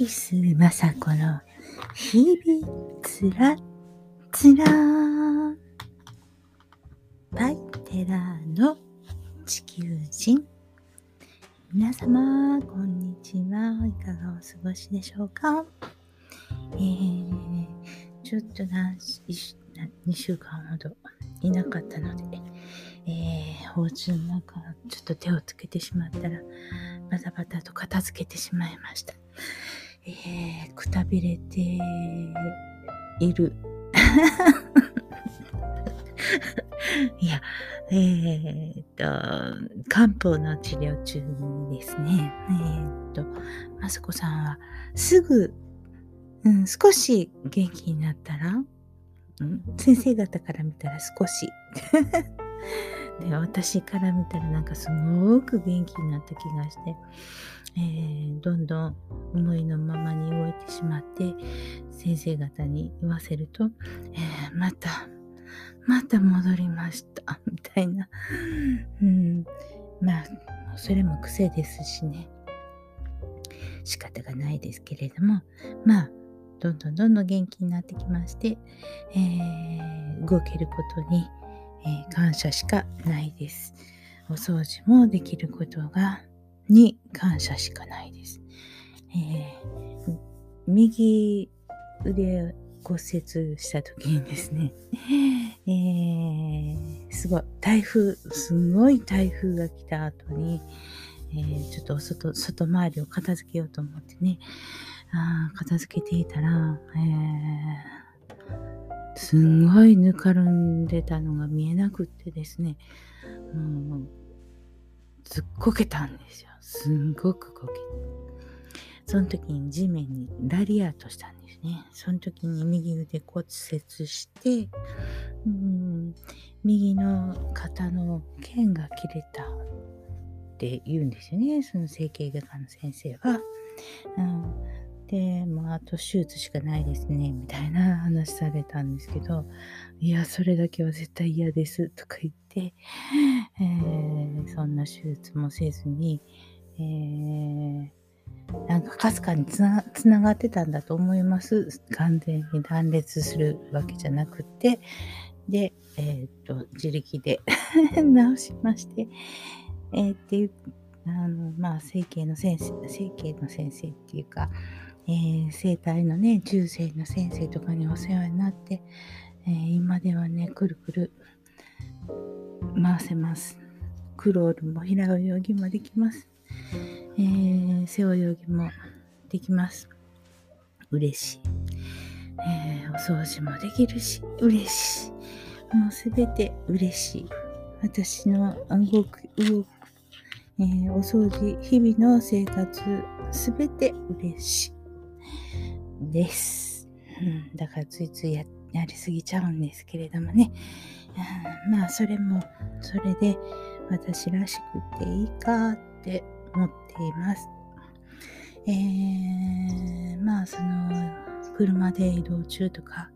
ティス雅子の日々つらつら。パイテラの地球人。皆様こんにちは。いかがお過ごしでしょうか？えー、ちょっとな2週間ほどいなかったので、えー、包丁の中ちょっと手をつけてしまったらバタバタと片付けてしまいました。えー、くたびれている。いや、えー、っと、漢方の治療中にですね、えー、っと、まさこさんはすぐ、うん、少し元気になったら、うん、先生方から見たら少し。で私から見たらなんかすごく元気になった気がして、えー、どんどん思いのままに動いてしまって先生方に言わせると、えー、またまた戻りましたみたいな、うん、まあそれも癖ですしね。仕方がないですけれどもまあどんどんどんどん元気になってきまして、えー、動けることにえー、感謝しかないです。お掃除もできることが、に感謝しかないです。えー、右腕骨折した時にですね、えー、すごい、台風、すごい台風が来た後に、えー、ちょっと外、外回りを片付けようと思ってね、あ片付けていたら、えーすんごいぬかるんでたのが見えなくってですね、もう、ずっこけたんですよ。すんごくこけその時に地面にラリアートしたんですね。その時に右腕骨折して、うん、右の肩の腱が切れたって言うんですよね。その整形外科の先生は。うんで、もうあと手術しかないですね、みたいな 話されたんですけど、いや、それだけは絶対嫌です、とか言って、えー、そんな手術もせずに、えー、なんかかすかにつなつながってたんだと思います。完全に断裂するわけじゃなくて、で、えっ、と、自力で 直しまして、えー、っていう、あの、まあ、整形の先生、整形の先生っていうか、えー、生体のね、中世の先生とかにお世話になって、えー、今ではね、くるくる回せます。クロールも平泳ぎもできます。えー、背泳ぎもできます。嬉しい。え、お掃除もできるし、嬉しい。もうすべて嬉しい。私の動く、動く、え、お掃除、日々の生活、すべて嬉しい。です。うん、だからついついややりすぎちゃうんですけれどもね。うん、まあそれもそれで私らしくていいかって思っています。えー、まあその車で移動中とか、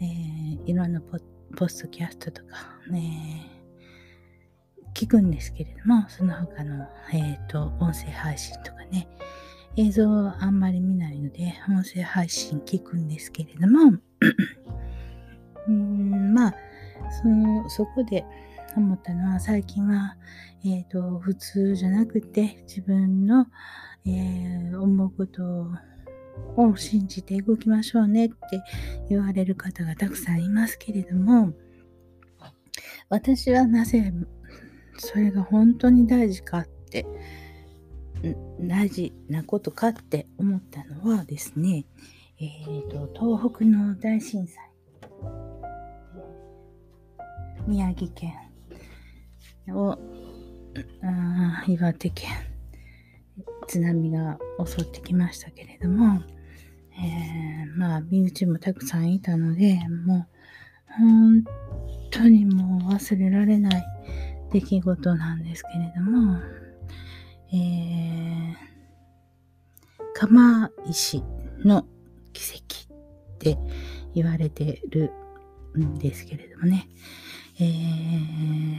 えー、いろんなポポストキャストとかね、聞くんですけれども、その他の、えっ、ー、と、音声配信とかね、映像はあんまり見ないので、音声配信聞くんですけれども、うんまあ、その、そこで思ったのは、最近は、えっ、ー、と、普通じゃなくて、自分の、えー、思うことを信じて動きましょうねって言われる方がたくさんいますけれども、私はなぜそれが本当に大事かって大事なことかって思ったのはですね、えーと、東北の大震災、宮城県をあ岩手県津波が襲ってきましたけれども、えー、まあ身内もたくさんいたのでもう本当にもう忘れられない出来事なんですけれどもえー、釜石の奇跡って言われてるんですけれどもね、えー、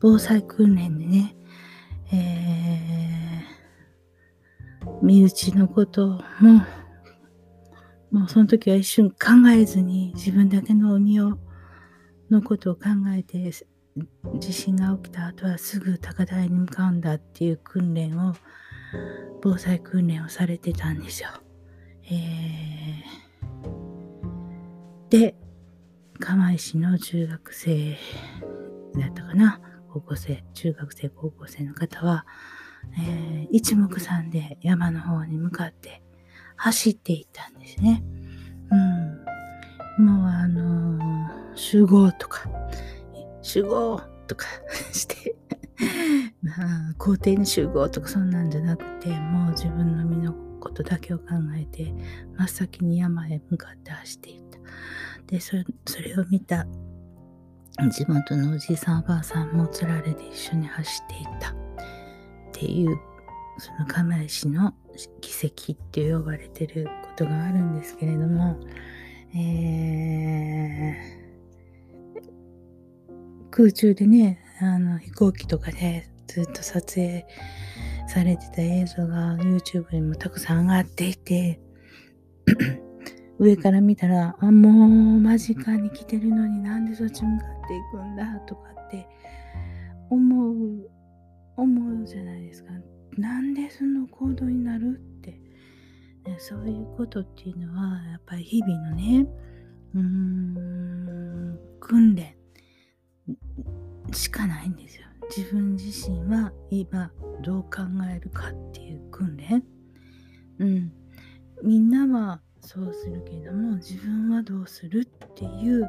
防災訓練でね、えー、身内のことも、もうその時は一瞬考えずに自分だけの身をのことを考えて地震が起きた後はすぐ高台に向かうんだっていう訓練を防災訓練をされてたんですよ。えー、で釜石の中学生だったかな？高校生中学生高校生の方は、えー、一目散で山の方に向かって走っていったんですね。うん、もうあのー、集合とか集合とか してまあ、校庭に集合とかそんなんじゃなくて、もう自分の身のことだけを考えて、真っ先に山へ向かって走っていった。で、それを見た地元のおじいさんおばあさんもつられて一緒に走っていったっていう、その釜石の奇跡って呼ばれてることがあるんですけれども、えー空中でね、あの飛行機とかでずっと撮影されてた映像が YouTube にもたくさん上がっていて、上から見たら、あ、もう間近に来てるのになんでそっち向かっていくんだとかって思う、思うじゃないですか。なんでその行動になるって、ね、そういうことっていうのは、やっぱり日々のね、うーん、訓練しかないんですよ。自分自身は今どう考えるかっていう訓練。うん。みんなはそうするけども自分はどうするっていう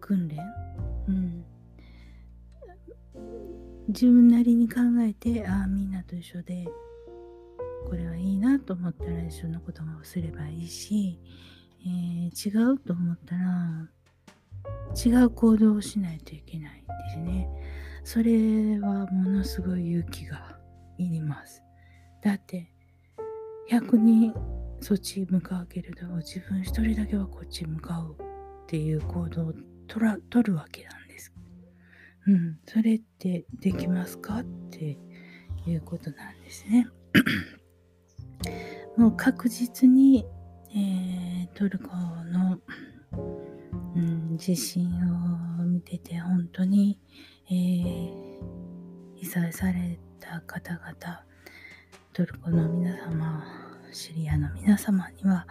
訓練。うん。自分なりに考えてああみんなと一緒でこれはいいなと思ったら一緒のこともすればいいし、えー、違うと思ったら違う行動をしないといけないですね。それはものすごい勇気がいります。だって100人そっち向かうけれど自分一人だけはこっち向かうっていう行動を取ら取るわけなんです。うん、それってできますかっていうことなんですね。もう確実に、えー、トルコのうん、地震を見てて本当に、えー、被災された方々トルコの皆様シリアの皆様には、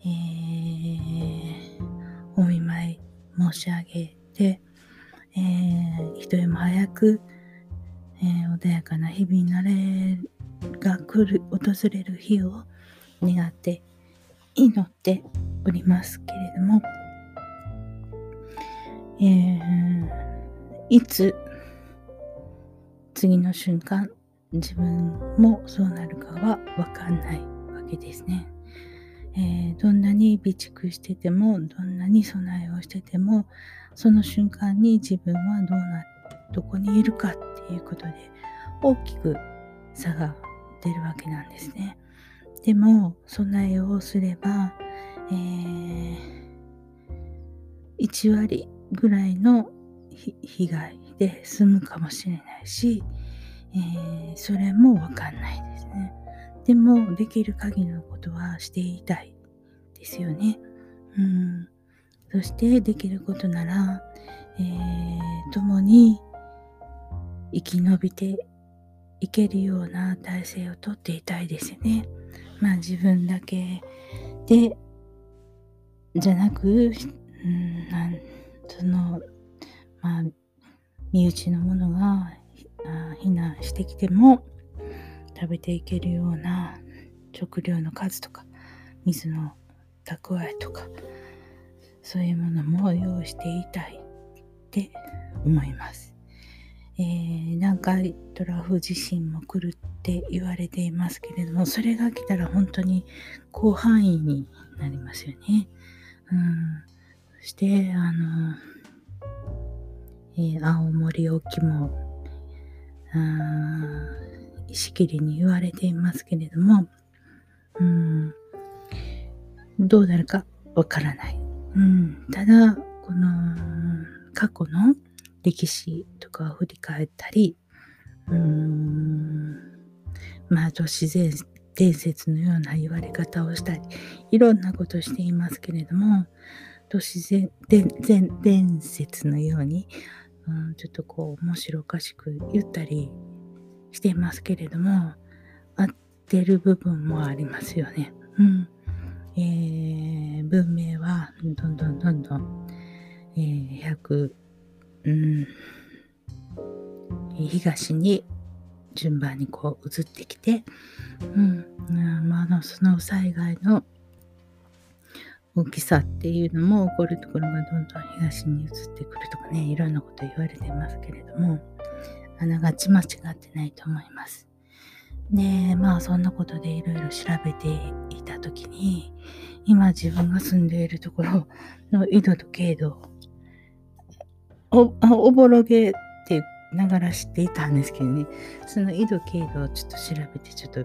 えー、お見舞い申し上げて、えー、一人も早く、えー、穏やかな日々になれが来る訪れる日を願って祈っておりますけれどもえー、いつ次の瞬間自分もそうなるかはわかんないわけですね。えー、どんなに備蓄しててもどんなに備えをしててもその瞬間に自分はどうなどこにいるかっていうことで大きく差が出るわけなんですね。でも備えをすれば、えー、1割ぐらいの被害で済むかもしれないし、えー、それもわかんないですね。でも、できる限りのことはしていたいですよね。うん。そして、できることなら、えー、共に生き延びていけるような体制をとっていたいですよね。まあ自分だけで、じゃなく、う、んその、まあ、身内のものが避難してきても食べていけるような食料の数とか水の蓄えとかそういうものも用意していたいって思います。えー、南海トラフ地震も来るって言われていますけれどもそれが来たら本当に広範囲になりますよね。うんそして、あの、えー、青森沖も、石切りに言われていますけれども、うん、どうなるかわからない。うん、ただ、この過去の歴史とかを振り返ったり、うん、まあ、都市伝伝説のような言われ方をしたり、いろんなことしていますけれども、都市伝伝説のように、うん、ちょっとこう面白おかしく言ったりしてますけれども、合ってる部分もありますよね。うん。えー、文明はどんどんどんどん、えー、100、うん、東に順番にこう移ってきて、うん、まあ、あの、その災害の大きさっていうのも起こるところがどんどん東に移ってくるとかね、いろんなこと言われてますけれども、あながち間違ってないと思います。で、まあそんなことでいろいろ調べていたときに、今自分が住んでいるところの緯度と経度お、おぼろげってながら知っていたんですけどね、その緯度経度をちょっと調べてちょっと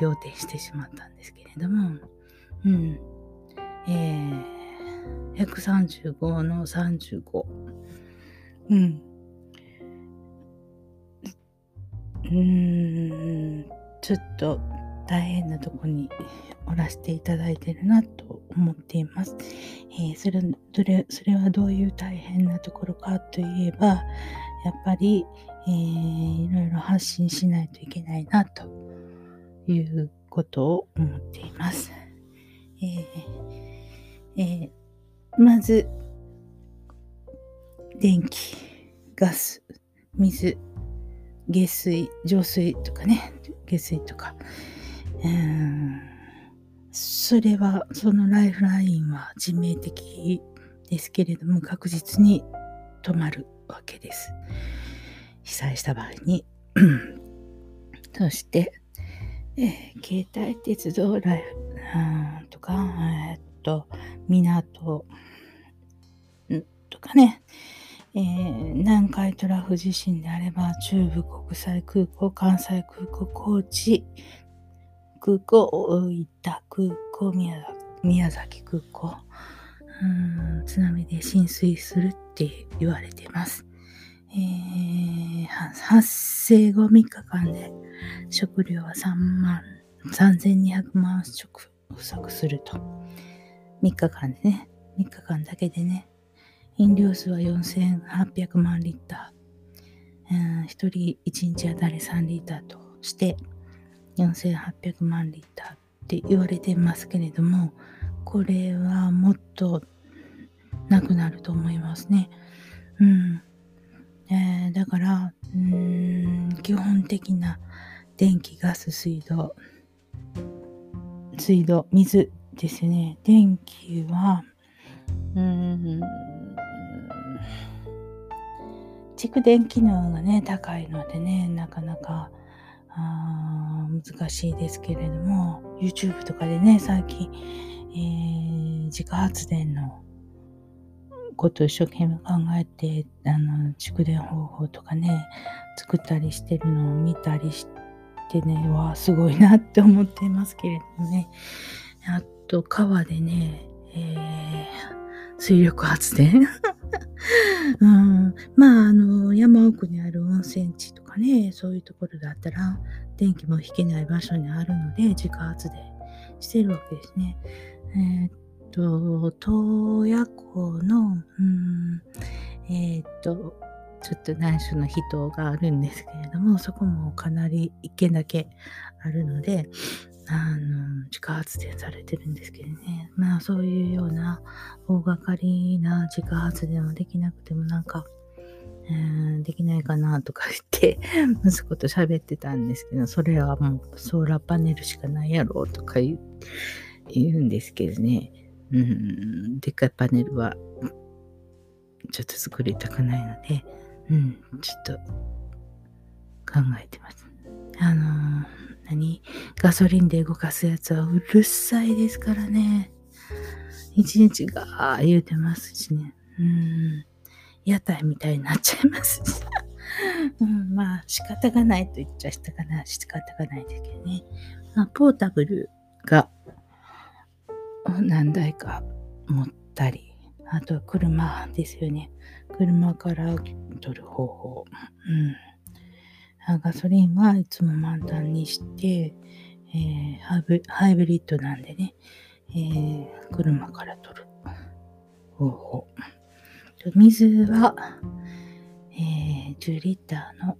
仰天してしまったんですけれども、うん。えー、135の35。うん。うーん、ちょっと大変なとこにおらせていただいてるなと思っています。えー、それそれそれはどういう大変なところかといえば、やっぱり、えー、いろいろ発信しないといけないなということを思っています。えーえー、まず、電気、ガス、水、下水、浄水とかね、下水とか。うんそれは、そのライフラインは致命的ですけれども、確実に止まるわけです。被災した場合に。そして、えー、携帯鉄道ライフとか、えー、っと、港とかね、えー、南海トラフ地震であれば中部国際空港、関西空港、高知空港、大分空港、宮崎空港うん、津波で浸水するって言われてます。えー、発生後3日間で食料は3万3200万食不足すると。3日間でね、3日間だけでね、飲料水は4800万リッター。うん、1人1日あたり3リッターとして4800万リッターって言われてますけれども、これはもっとなくなると思いますね。うん。えー、だから、うん、基本的な電気、ガス、水道、水道、水ですね。電気は、うん、蓄電機能がね、高いのでね、なかなかあ難しいですけれども、YouTube とかでね、最近、えー、自家発電のことを一生懸命考えて、あの、蓄電方法とかね、作ったりしてるのを見たりしてね、わ、すごいなって思ってますけれどもね。あと、川でね、えー、水力発電？うん、まあ、あの、山奥にある温泉地とかね、そういうところだったら、電気も引けない場所にあるので、自家発電してるわけですね。えー、っと、洞爺湖の、うん、えー、っと、ちょっと内緒の人があるんですけれども、そこもかなり一軒だけあるので、あの、自家発電されてるんですけどね。まあそういうような大掛かりな自家発電はできなくてもなんか、えー、できないかなとか言って 息子と喋ってたんですけど、それはもうソーラーパネルしかないやろとか言うんですけどね。うん、でっかいパネルはちょっと作りたくないので、うん、ちょっと考えてます。あのー何？ガソリンで動かすやつはうるさいですからね。一日が言うてますしね。うん。屋台みたいになっちゃいますし。うん、まあ仕方がないと言っちゃしたかな。仕方がないですけどね。まあ、ポータブルが何台か持ったり、あとは車ですよね。車から取る方法。うん。ガソリンはいつも満タンにして、えー、ハイブハイブリッドなんでね、えー、車から取る方法。水は、えー、10リッターの、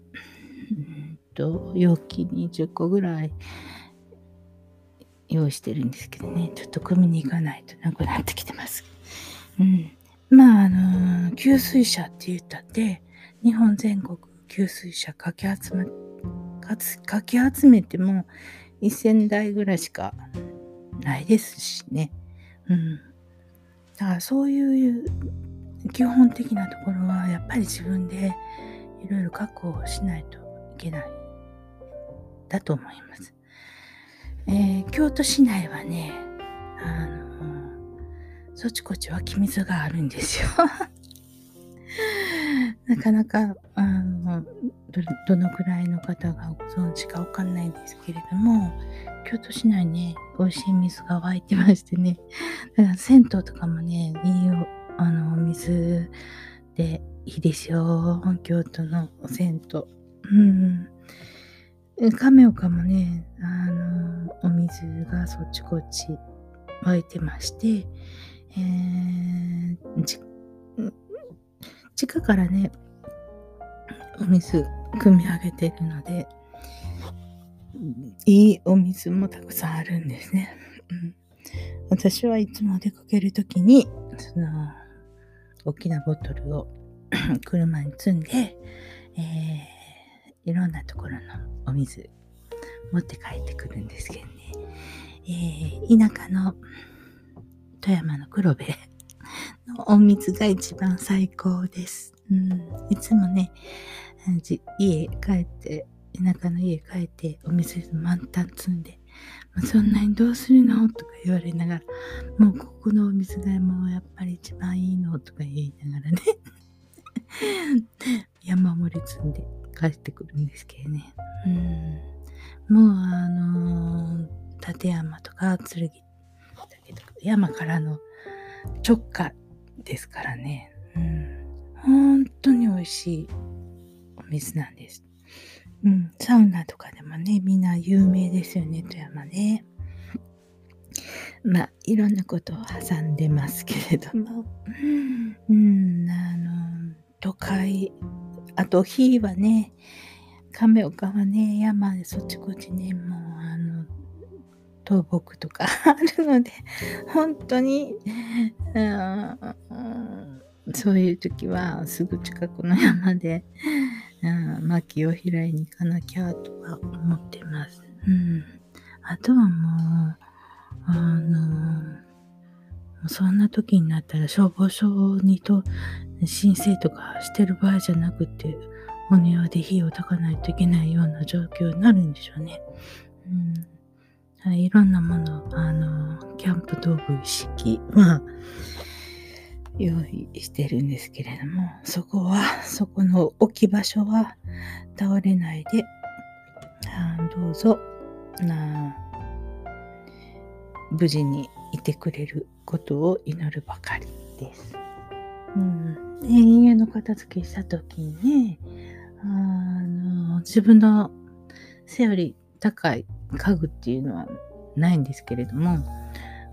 うんと、容器に10個ぐらい用意してるんですけどね、ちょっと組みに行かないとなくなってきてます。うん。まあ、あのー、給水車って言ったって、日本全国給水車かき集め、かき集めても1000台ぐらいしかないですしね。うん。だからそういう基本的なところはやっぱり自分でいろいろ確保しないといけないだと思います。えー、京都市内はね、あのそちこち湧き水があるんですよ。なかなかあのどのくらいの方がご存知かわかんないんですけれども京都市内ね美味しい水が湧いてましてね。だから銭湯とかもねいいあのお水でいいですよ京都の銭湯。うん。亀岡もねあのお水がそっちこっち湧いてまして、えー、地下からね、お水汲み上げてるので、いいお水もたくさんあるんですね。うん、私はいつも出かけるときに、その、大きなボトルを 車に積んで、えー、いろんなところのお水持って帰ってくるんですけどね、えー、田舎の富山の黒部のお水が一番最高です。うん、いつもね、家帰って、田舎の家帰って、お水満タン積んで、そんなにどうするのとか言われながら、もうここのお水がもうやっぱり一番いいのとか言いながらね 山盛り積んで帰ってくるんですけどね。うん、もうあのー、立山とか剣山からの直下ですからね。うん。本当に美味しいお水なんです。うん。サウナとかでもね、みんな有名ですよね、富山ね。まあ、いろんなことを挟んでますけれども。うん、あの、都会、あと、火はね、亀岡はね、山でそっちこっちね、もう、あの、倒木とか あるので、本当に、そういう時はすぐ近くの山で、薪を拾いに行かなきゃとか思ってます。うん、あとはもう、あの、そんな時になったら消防署にと申請とかしてる場合じゃなくて、お庭で火を焚かないといけないような状況になるんでしょうね。うんいろんなもの、あの、キャンプ道具一式は用意してるんですけれども、そこは、そこの置き場所は倒れないで、あどうぞ、な無事にいてくれることを祈るばかりです。うん、家の片付けした時に、あの自分の背より高い家具っていうのはないんですけれども、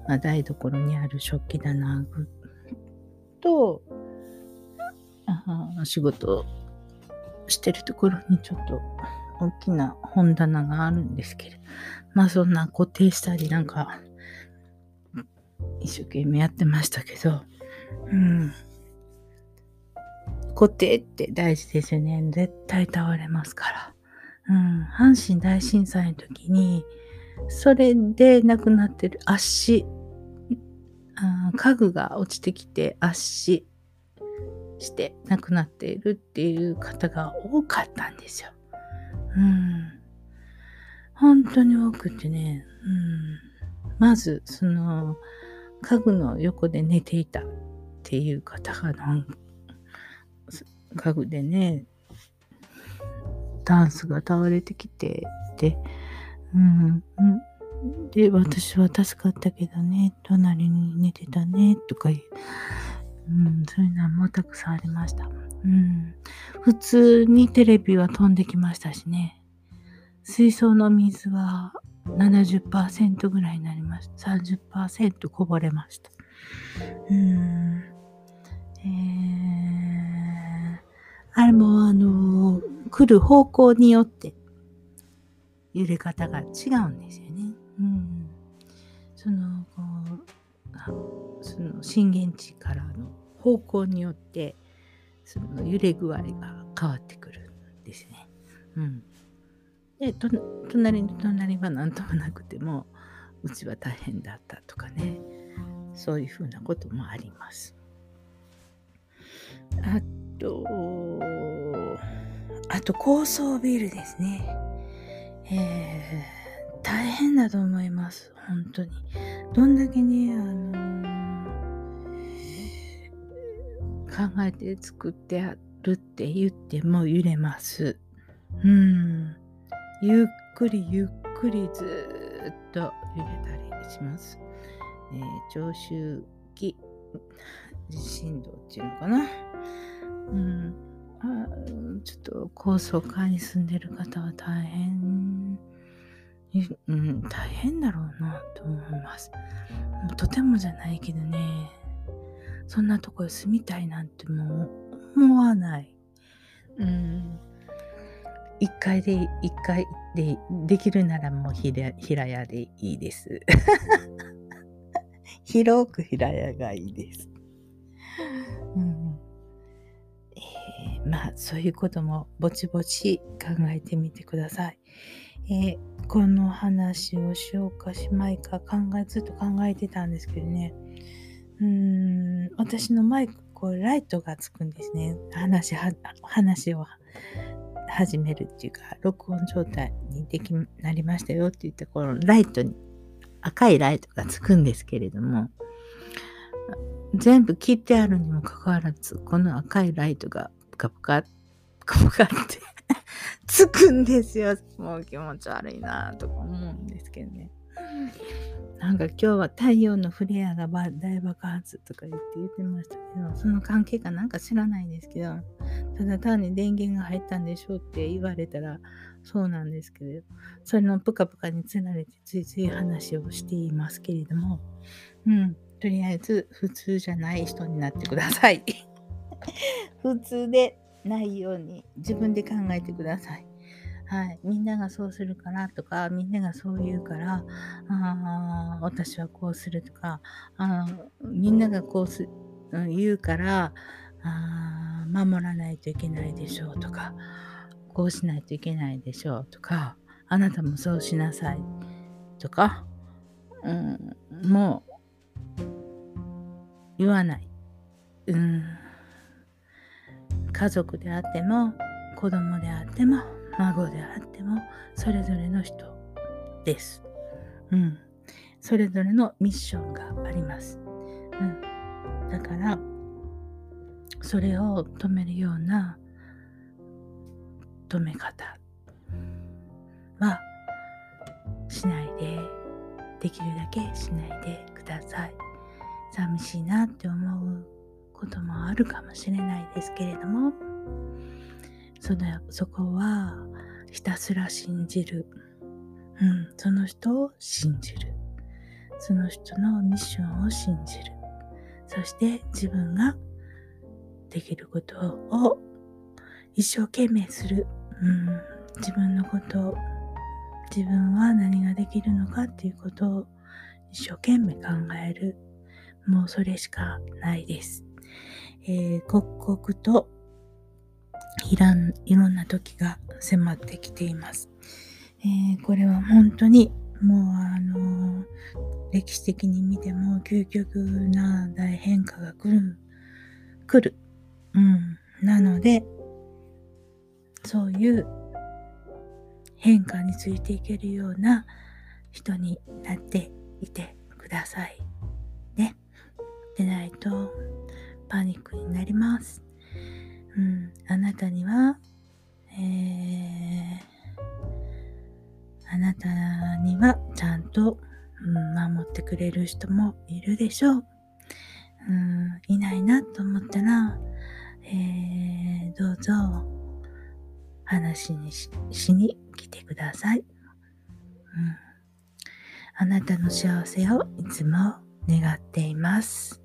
まあ、台所にある食器棚とあ仕事してるところにちょっと大きな本棚があるんですけれどまあそんな固定したりなんか一生懸命やってましたけど、うん。固定って大事ですよね。絶対倒れますから。うん、阪神大震災の時に、それで亡くなってる圧死、家具が落ちてきて圧死して亡くなっているっていう方が多かったんですよ。うん。本当に多くてね、うん。まず、その、家具の横で寝ていたっていう方がなん家具でね、ダンスが倒れてきて、で、うん、で、私は助かったけどね、隣に寝てたね、とかいう、うん、そういうのもたくさんありました。うん。普通にテレビは飛んできましたしね。水槽の水は、70%ぐらいになりました。30%こぼれました。うん。えー、あれもあの、来る方向によって揺れ方が違うんですよね。うん。その、こう、その震源地からの方向によってその揺れ具合が変わってくるんですね。うん。で、隣の隣は何ともなくても、うちは大変だったとかね、そういうふうなこともあります。あと、あと高層ビルですね。えー、大変だと思います。本当に。どんだけね、あのー、考えて作ってあるって言っても揺れます。うん。ゆっくりゆっくりずっと揺れたりします。えー、長周期地震動っていうのかな。うん。あちょっと高層階に住んでる方は大変、うん、大変だろうなと思います。とてもじゃないけどね、そんなとこへ住みたいなんてもう思わない。うん。一階で、一階でできるならもう平屋でいいです。広く平屋がいいです。そういうこともぼちぼち考えてみてください。えー、この話をしようかしまいか考えずっと考えてたんですけどね。うーん私のマイクこうライトがつくんですね。話は話を始めるっていうか、録音状態にできなりましたよって言ったこのライトに、赤いライトがつくんですけれども、全部切ってあるにもかかわらず、この赤いライトがプカプカ、プカプカってつくんですよ。もう気持ち悪いなとか思うんですけどね。なんか今日は太陽のフレアが大爆発とか言って言ってましたけど、その関係かなんか知らないんですけど、ただ単に電源が入ったんでしょうって言われたらそうなんですけど、それのプカプカにつられてついつい話をしていますけれども、うん、とりあえず普通じゃない人になってください。普通でないように自分で考えてください。はい、みんながそうするからとか、みんながそう言うから、あ私はこうするとか、あみんながこうす、言うから、あ守らないといけないでしょうとか、こうしないといけないでしょうとか、あなたもそうしなさいとか、うん、もう言わない。うん、家族であっても子供であっても孫であってもそれぞれの人です。うん。それぞれのミッションがあります。うん。だから、それを止めるような止め方はしないで、できるだけしないでください。寂しいなって思うこともあるかもしれないですけれども、そのそこはひたすら信じる。うん、その人を信じる。その人のミッションを信じる。そして自分ができることを一生懸命する。うん、自分のことを、自分は何ができるのかっていうことを一生懸命考える。もうそれしかないです。えー、刻々といらん、いろんな時が迫ってきています。えー、これは本当にもうあのー、歴史的に見ても究極な大変化が来る、来る。うん。なので、そういう変化についていけるような人になっていてください。ね。でないとパニックになります。うん、あなたには、えー、あなたにはちゃんと、うん、守ってくれる人もいるでしょう。うん、いないなと思ったら、えー、どうぞ話にしに来てください。うん、あなたの幸せをいつも願っています。